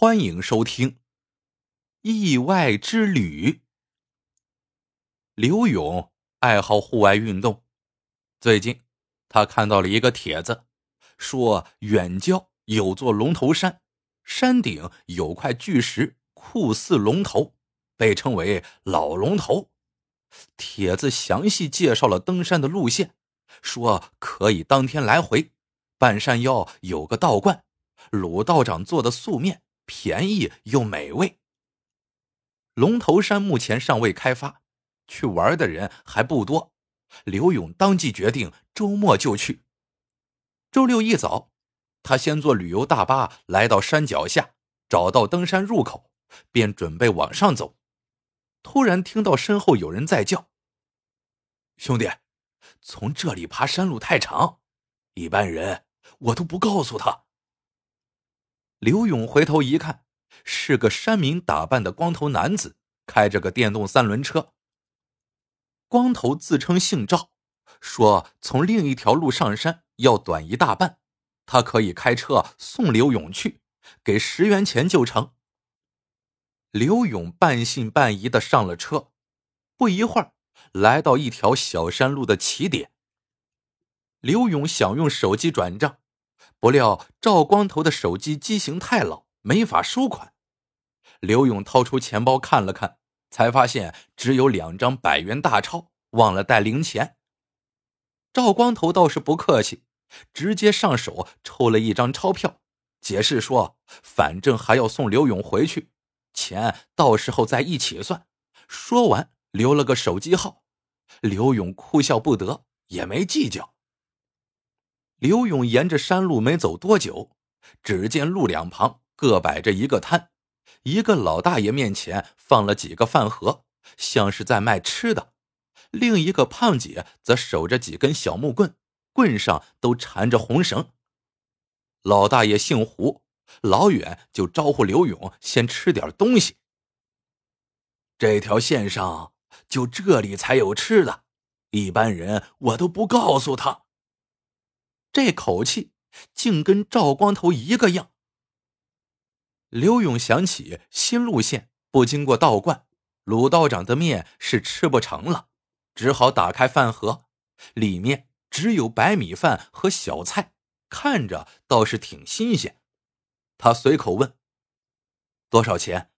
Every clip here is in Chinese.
欢迎收听《意外之旅》。刘勇爱好户外运动，最近他看到了一个帖子，说远郊有座龙头山，山顶有块巨石，酷似龙头，被称为“老龙头”。帖子详细介绍了登山的路线，说可以当天来回，半山腰有个道观，鲁道长做的素面。便宜又美味。龙头山目前尚未开发，去玩的人还不多。刘勇当即决定周末就去。周六一早，他先坐旅游大巴来到山脚下，找到登山入口，便准备往上走。突然听到身后有人在叫：“兄弟，从这里爬山路太长，一般人我都不告诉他。”刘勇回头一看，是个山民打扮的光头男子，开着个电动三轮车。光头自称姓赵，说从另一条路上山要短一大半，他可以开车送刘勇去，给十元钱就成。刘勇半信半疑的上了车，不一会儿，来到一条小山路的起点。刘勇想用手机转账。不料赵光头的手机机型太老，没法收款。刘勇掏出钱包看了看，才发现只有两张百元大钞，忘了带零钱。赵光头倒是不客气，直接上手抽了一张钞票，解释说：“反正还要送刘勇回去，钱到时候再一起算。”说完，留了个手机号。刘勇哭笑不得，也没计较。刘勇沿着山路没走多久，只见路两旁各摆着一个摊，一个老大爷面前放了几个饭盒，像是在卖吃的；另一个胖姐则守着几根小木棍，棍上都缠着红绳。老大爷姓胡，老远就招呼刘勇先吃点东西。这条线上就这里才有吃的，一般人我都不告诉他。这口气竟跟赵光头一个样。刘勇想起新路线不经过道观，鲁道长的面是吃不成了，只好打开饭盒，里面只有白米饭和小菜，看着倒是挺新鲜。他随口问：“多少钱？”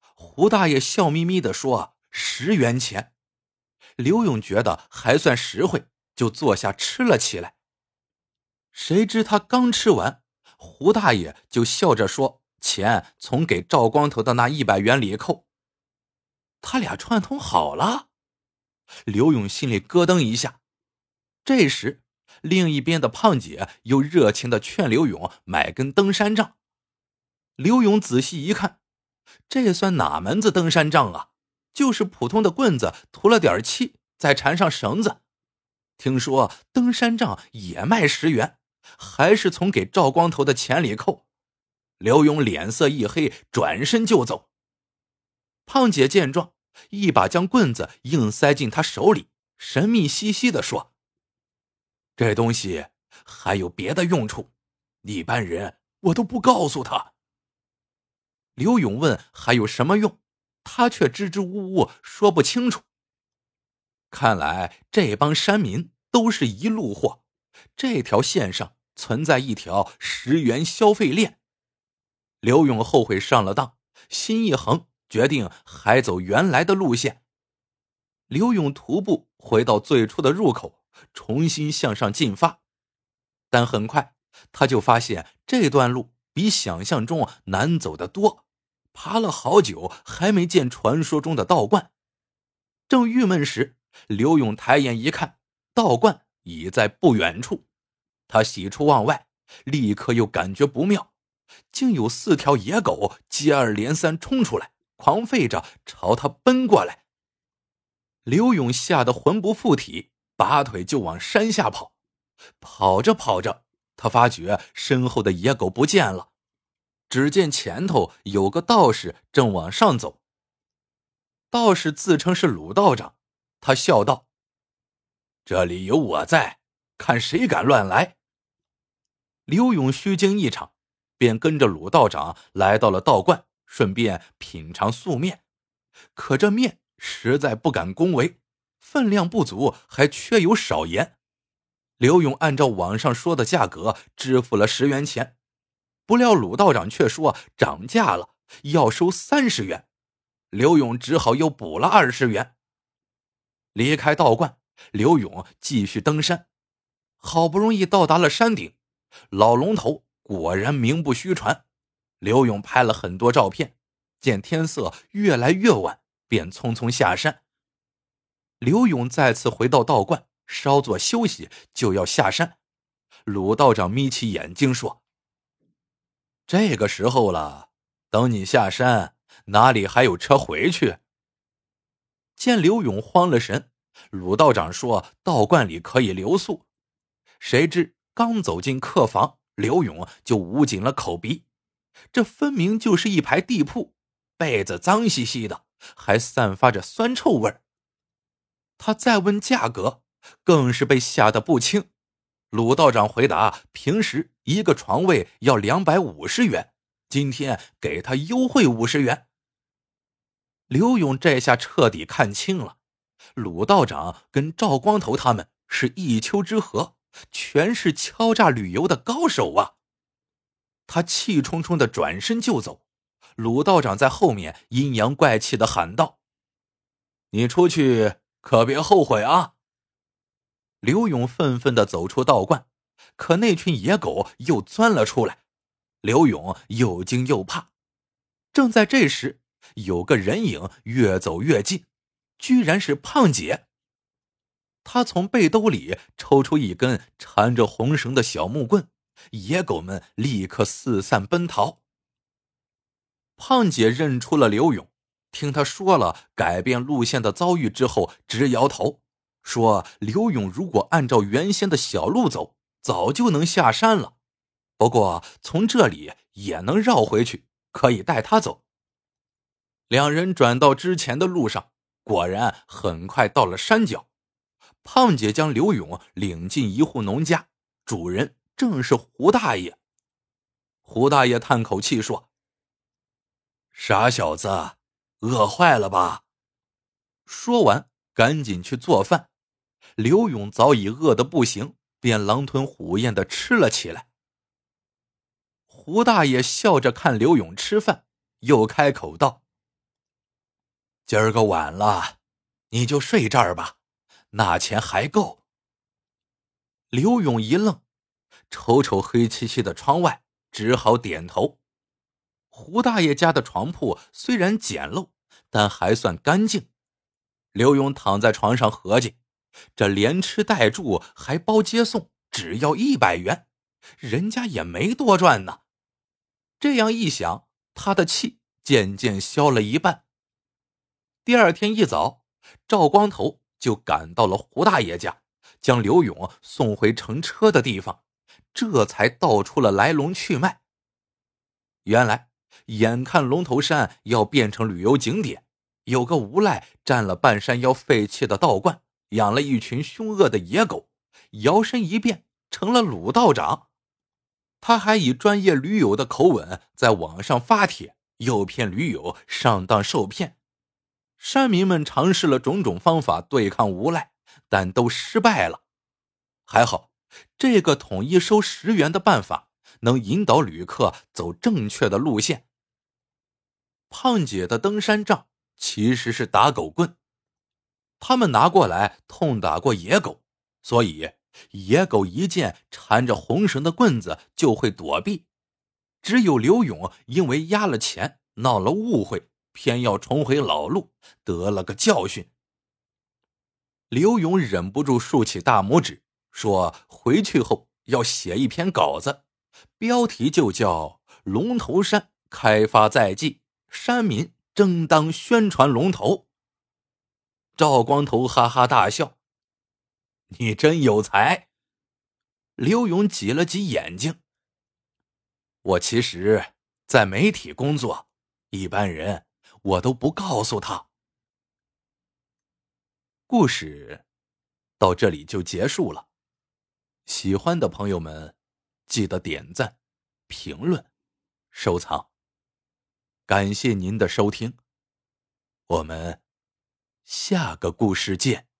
胡大爷笑眯眯的说：“十元钱。”刘勇觉得还算实惠，就坐下吃了起来。谁知他刚吃完，胡大爷就笑着说：“钱从给赵光头的那一百元里扣。”他俩串通好了。刘勇心里咯噔一下。这时，另一边的胖姐又热情的劝刘勇买根登山杖。刘勇仔细一看，这算哪门子登山杖啊？就是普通的棍子，涂了点漆，再缠上绳子。听说登山杖也卖十元。还是从给赵光头的钱里扣。刘勇脸色一黑，转身就走。胖姐见状，一把将棍子硬塞进他手里，神秘兮兮的说：“这东西还有别的用处，一般人我都不告诉他。”刘勇问：“还有什么用？”他却支支吾吾说不清楚。看来这帮山民都是一路货。这条线上存在一条十元消费链，刘勇后悔上了当，心一横，决定还走原来的路线。刘勇徒步回到最初的入口，重新向上进发，但很快他就发现这段路比想象中难走得多，爬了好久还没见传说中的道观。正郁闷时，刘勇抬眼一看，道观。已在不远处，他喜出望外，立刻又感觉不妙，竟有四条野狗接二连三冲出来，狂吠着朝他奔过来。刘勇吓得魂不附体，拔腿就往山下跑。跑着跑着，他发觉身后的野狗不见了，只见前头有个道士正往上走。道士自称是鲁道长，他笑道。这里有我在，看谁敢乱来！刘勇虚惊一场，便跟着鲁道长来到了道观，顺便品尝素面。可这面实在不敢恭维，分量不足，还缺油少盐。刘勇按照网上说的价格支付了十元钱，不料鲁道长却说涨价了，要收三十元。刘勇只好又补了二十元。离开道观，刘勇继续登山，好不容易到达了山顶，老龙头果然名不虚传。刘勇拍了很多照片，见天色越来越晚，便匆匆下山。刘勇再次回到道观。稍作休息，就要下山。鲁道长眯起眼睛说：“这个时候了，等你下山，哪里还有车回去？”见刘勇慌了神，鲁道长说：“道观里可以留宿。”谁知刚走进客房，刘勇就捂紧了口鼻。这分明就是一排地铺，被子脏兮兮的，还散发着酸臭味他再问价格。更是被吓得不轻。鲁道长回答：“平时一个床位要两百五十元，今天给他优惠五十元。”刘勇这下彻底看清了，鲁道长跟赵光头他们是一丘之貉，全是敲诈旅游的高手啊！他气冲冲的转身就走，鲁道长在后面阴阳怪气的喊道：“你出去可别后悔啊！”刘勇愤愤的走出道观，可那群野狗又钻了出来。刘勇又惊又怕。正在这时，有个人影越走越近，居然是胖姐。他从背兜里抽出一根缠着红绳的小木棍，野狗们立刻四散奔逃。胖姐认出了刘勇，听他说了改变路线的遭遇之后，直摇头。说刘勇如果按照原先的小路走，早就能下山了。不过从这里也能绕回去，可以带他走。两人转到之前的路上，果然很快到了山脚。胖姐将刘勇领进一户农家，主人正是胡大爷。胡大爷叹口气说：“傻小子，饿坏了吧？”说完，赶紧去做饭。刘勇早已饿得不行，便狼吞虎咽的吃了起来。胡大爷笑着看刘勇吃饭，又开口道：“今儿个晚了，你就睡这儿吧，那钱还够。”刘勇一愣，瞅瞅黑漆漆的窗外，只好点头。胡大爷家的床铺虽然简陋，但还算干净。刘勇躺在床上合计。这连吃带住还包接送，只要一百元，人家也没多赚呢。这样一想，他的气渐渐消了一半。第二天一早，赵光头就赶到了胡大爷家，将刘勇送回乘车的地方，这才道出了来龙去脉。原来，眼看龙头山要变成旅游景点，有个无赖占了半山腰废弃的道观。养了一群凶恶的野狗，摇身一变成了鲁道长。他还以专业驴友的口吻在网上发帖，诱骗驴友上当受骗。山民们尝试了种种方法对抗无赖，但都失败了。还好，这个统一收十元的办法能引导旅客走正确的路线。胖姐的登山杖其实是打狗棍。他们拿过来痛打过野狗，所以野狗一见缠着红绳的棍子就会躲避。只有刘勇因为压了钱闹了误会，偏要重回老路，得了个教训。刘勇忍不住竖起大拇指，说：“回去后要写一篇稿子，标题就叫《龙头山开发在即，山民争当宣传龙头》。”赵光头哈哈大笑：“你真有才。”刘勇挤了挤眼睛：“我其实，在媒体工作，一般人我都不告诉他。”故事到这里就结束了。喜欢的朋友们，记得点赞、评论、收藏。感谢您的收听，我们下个故事见。